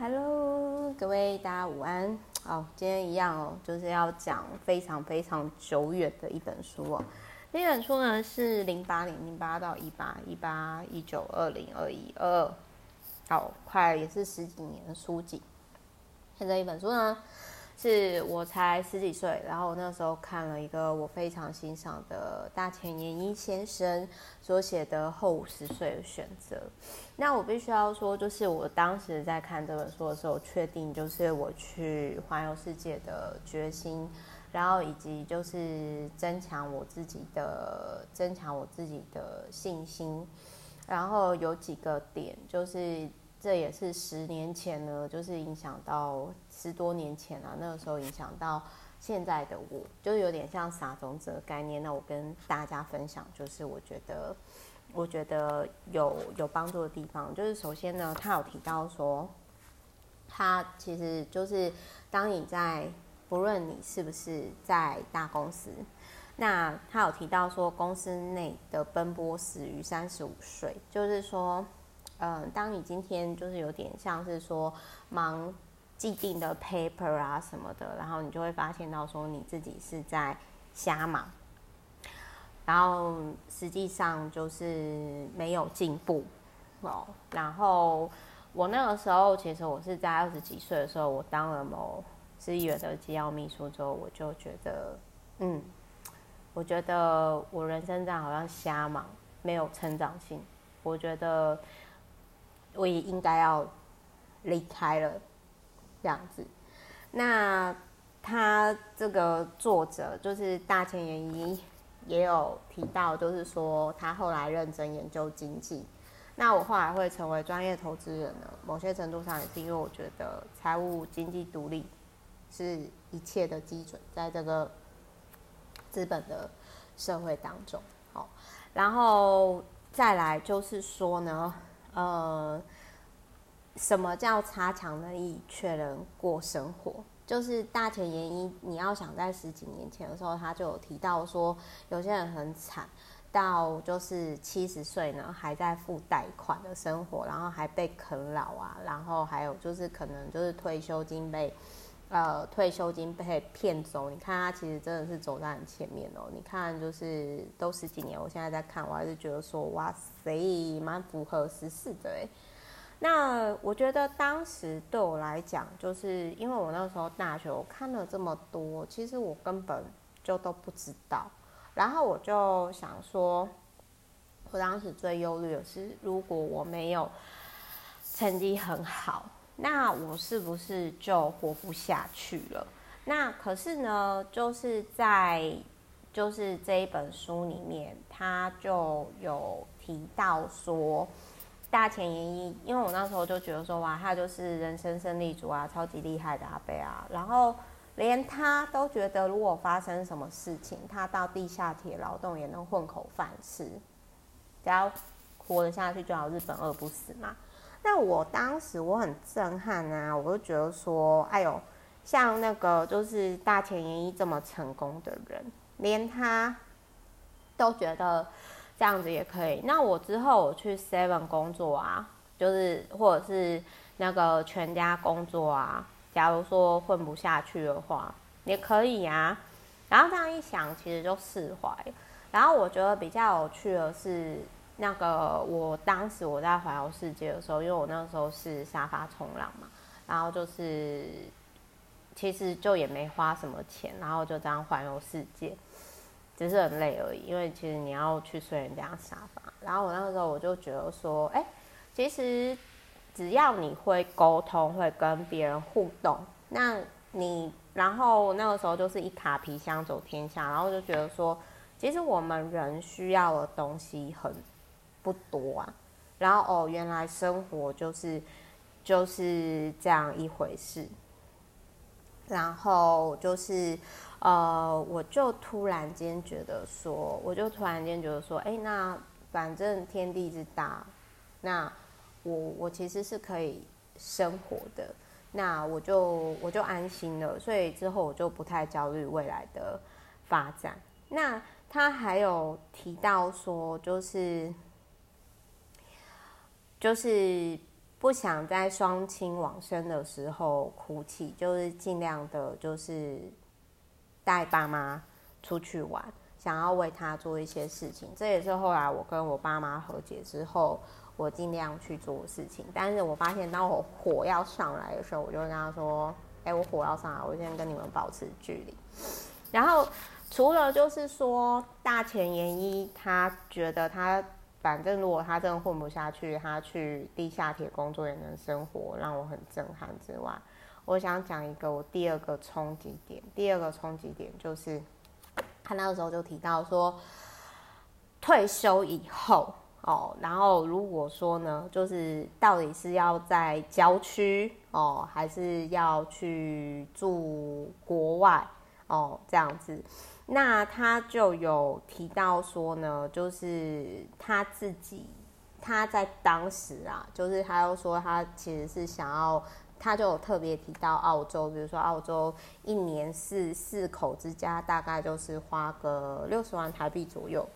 Hello，各位大家午安。好，今天一样哦，就是要讲非常非常久远的一本书哦。那本书呢是零八年，零八到一八，一八一九二零二一二二，好快也是十几年的书籍。现在一本书呢。是我才十几岁，然后我那时候看了一个我非常欣赏的大前研一先生所写的《后五十岁的选择》。那我必须要说，就是我当时在看这本书的时候，确定就是我去环游世界的决心，然后以及就是增强我自己的增强我自己的信心。然后有几个点就是。这也是十年前呢，就是影响到十多年前啊，那个时候影响到现在的我，就是有点像撒种子的概念。那我跟大家分享，就是我觉得，我觉得有有帮助的地方，就是首先呢，他有提到说，他其实就是当你在不论你是不是在大公司，那他有提到说，公司内的奔波始于三十五岁，就是说。嗯，当你今天就是有点像是说忙既定的 paper 啊什么的，然后你就会发现到说你自己是在瞎忙，然后实际上就是没有进步哦。然后我那个时候其实我是在二十几岁的时候，我当了某市议员的机要秘书之后，我就觉得，嗯，我觉得我人生这样好像瞎忙，没有成长性，我觉得。我也应该要离开了，这样子。那他这个作者就是大前研一，也有提到，就是说他后来认真研究经济。那我后来会成为专业投资人呢，某些程度上也是因为我觉得财务经济独立是一切的基准，在这个资本的社会当中。好，然后再来就是说呢。呃，什么叫差强人意却能过生活？就是大前研一，你要想在十几年前的时候，他就有提到说，有些人很惨，到就是七十岁呢还在付贷款的生活，然后还被啃老啊，然后还有就是可能就是退休金被呃退休金被骗走。你看他其实真的是走在很前面哦。你看就是都十几年，我现在在看，我还是觉得说哇塞。蛮符合时事的哎，那我觉得当时对我来讲，就是因为我那时候大学我看了这么多，其实我根本就都不知道。然后我就想说，我当时最忧虑的是，如果我没有成绩很好，那我是不是就活不下去了？那可是呢，就是在就是这一本书里面，他就有。提到说，大前研一，因为我那时候就觉得说，哇，他就是人生胜利组啊，超级厉害的阿伯啊，然后连他都觉得，如果发生什么事情，他到地下铁劳动也能混口饭吃，只要活得下去就好，日本饿不死嘛。那我当时我很震撼啊，我就觉得说，哎呦，像那个就是大前研一这么成功的人，连他都觉得。这样子也可以。那我之后我去 Seven 工作啊，就是或者是那个全家工作啊。假如说混不下去的话，也可以啊。然后这样一想，其实就释怀。然后我觉得比较有趣的是，那个我当时我在环游世界的时候，因为我那时候是沙发冲浪嘛，然后就是其实就也没花什么钱，然后就这样环游世界。只是很累而已，因为其实你要去睡人家沙发。然后我那个时候我就觉得说，哎、其实只要你会沟通，会跟别人互动，那你然后那个时候就是一卡皮箱走天下。然后就觉得说，其实我们人需要的东西很不多啊。然后哦，原来生活就是就是这样一回事。然后就是。呃，我就突然间觉得说，我就突然间觉得说，哎，那反正天地之大，那我我其实是可以生活的，那我就我就安心了，所以之后我就不太焦虑未来的发展。那他还有提到说，就是就是不想在双亲往生的时候哭泣，就是尽量的，就是带爸妈出去玩，想要为他做一些事情。这也是后来我跟我爸妈和解之后，我尽量去做事情。但是我发现，当我火要上来的时候，我就跟他说：“哎，我火要上来，我先跟你们保持距离。”然后除了就是说大前研一，他觉得他。反正如果他真的混不下去，他去地下铁工作也能生活，让我很震撼之外，我想讲一个我第二个冲击点。第二个冲击点就是，他那个时候就提到说，退休以后哦，然后如果说呢，就是到底是要在郊区哦，还是要去住国外哦，这样子。那他就有提到说呢，就是他自己，他在当时啊，就是他又说他其实是想要，他就有特别提到澳洲，比如说澳洲一年四四口之家大概就是花个六十万台币左右，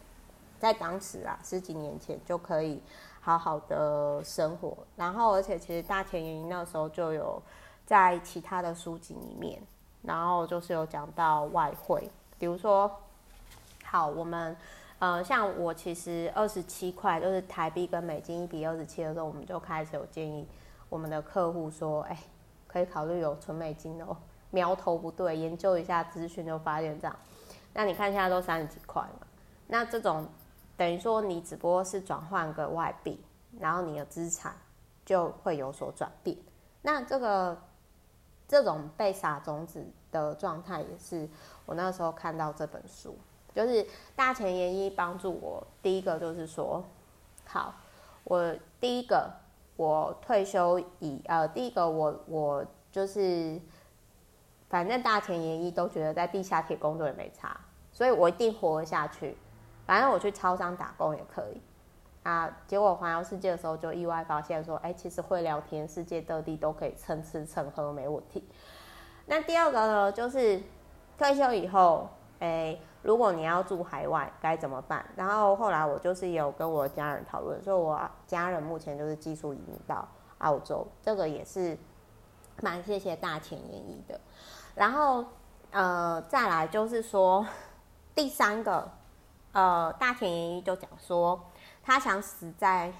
在当时啊，十几年前就可以好好的生活。然后而且其实大前研一那时候就有在其他的书籍里面，然后就是有讲到外汇。比如说，好，我们呃，像我其实二十七块，就是台币跟美金一比二十七的时候，我们就开始有建议我们的客户说，哎，可以考虑有存美金哦。苗头不对，研究一下资讯就发现这样。那你看现在都三十几块嘛，那这种等于说你只不过是转换个外币，然后你的资产就会有所转变。那这个这种被撒种子的状态也是。我那时候看到这本书，就是大前研一帮助我。第一个就是说，好，我第一个我退休以呃，第一个我我就是，反正大前研一都觉得在地下铁工作也没差，所以我一定活下去。反正我去超商打工也可以啊。结果环游世界的时候，就意外发现说，哎，其实会聊天，世界各地都可以蹭吃蹭喝没问题。那第二个呢，就是。退休以后，哎、如果你要住海外该怎么办？然后后来我就是有跟我家人讨论，所以我家人目前就是技术移民到澳洲，这个也是蛮谢谢大前研一的。然后呃，再来就是说第三个，呃，大前研一就讲说他想死在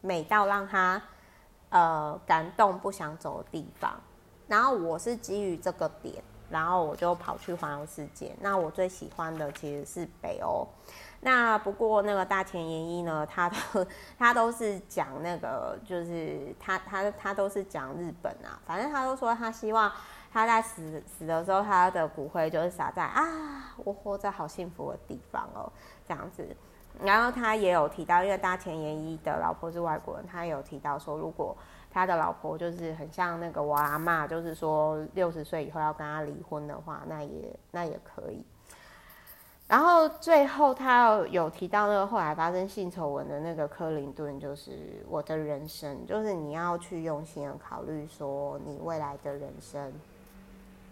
美到让他呃感动不想走的地方。然后我是基于这个点。然后我就跑去环游世界。那我最喜欢的其实是北欧。那不过那个大前研一呢，他都 他都是讲那个，就是他他他都是讲日本啊。反正他都说他希望他在死死的时候，他的骨灰就是撒在啊，我活在好幸福的地方哦，这样子。然后他也有提到，因为大前研一的老婆是外国人，他也有提到说，如果他的老婆就是很像那个我阿嬷，就是说六十岁以后要跟他离婚的话，那也那也可以。然后最后他有提到那个后来发生性丑闻的那个克林顿，就是我的人生，就是你要去用心的考虑说你未来的人生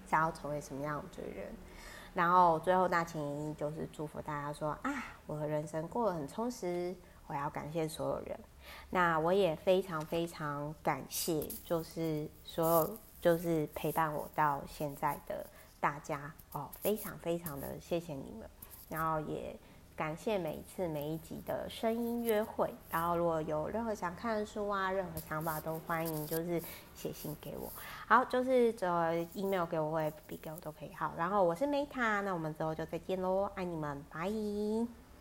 想要成为什么样的人。然后最后那情就是祝福大家说啊，我的人生过得很充实，我要感谢所有人。那我也非常非常感谢，就是所有就是陪伴我到现在的大家哦，非常非常的谢谢你们，然后也感谢每一次每一集的声音约会，然后如果有任何想看的书啊，任何想法都欢迎就是写信给我，好，就是这 email 给我或 FB 给我都可以，好，然后我是 Meta，那我们之后就再见喽，爱你们，拜。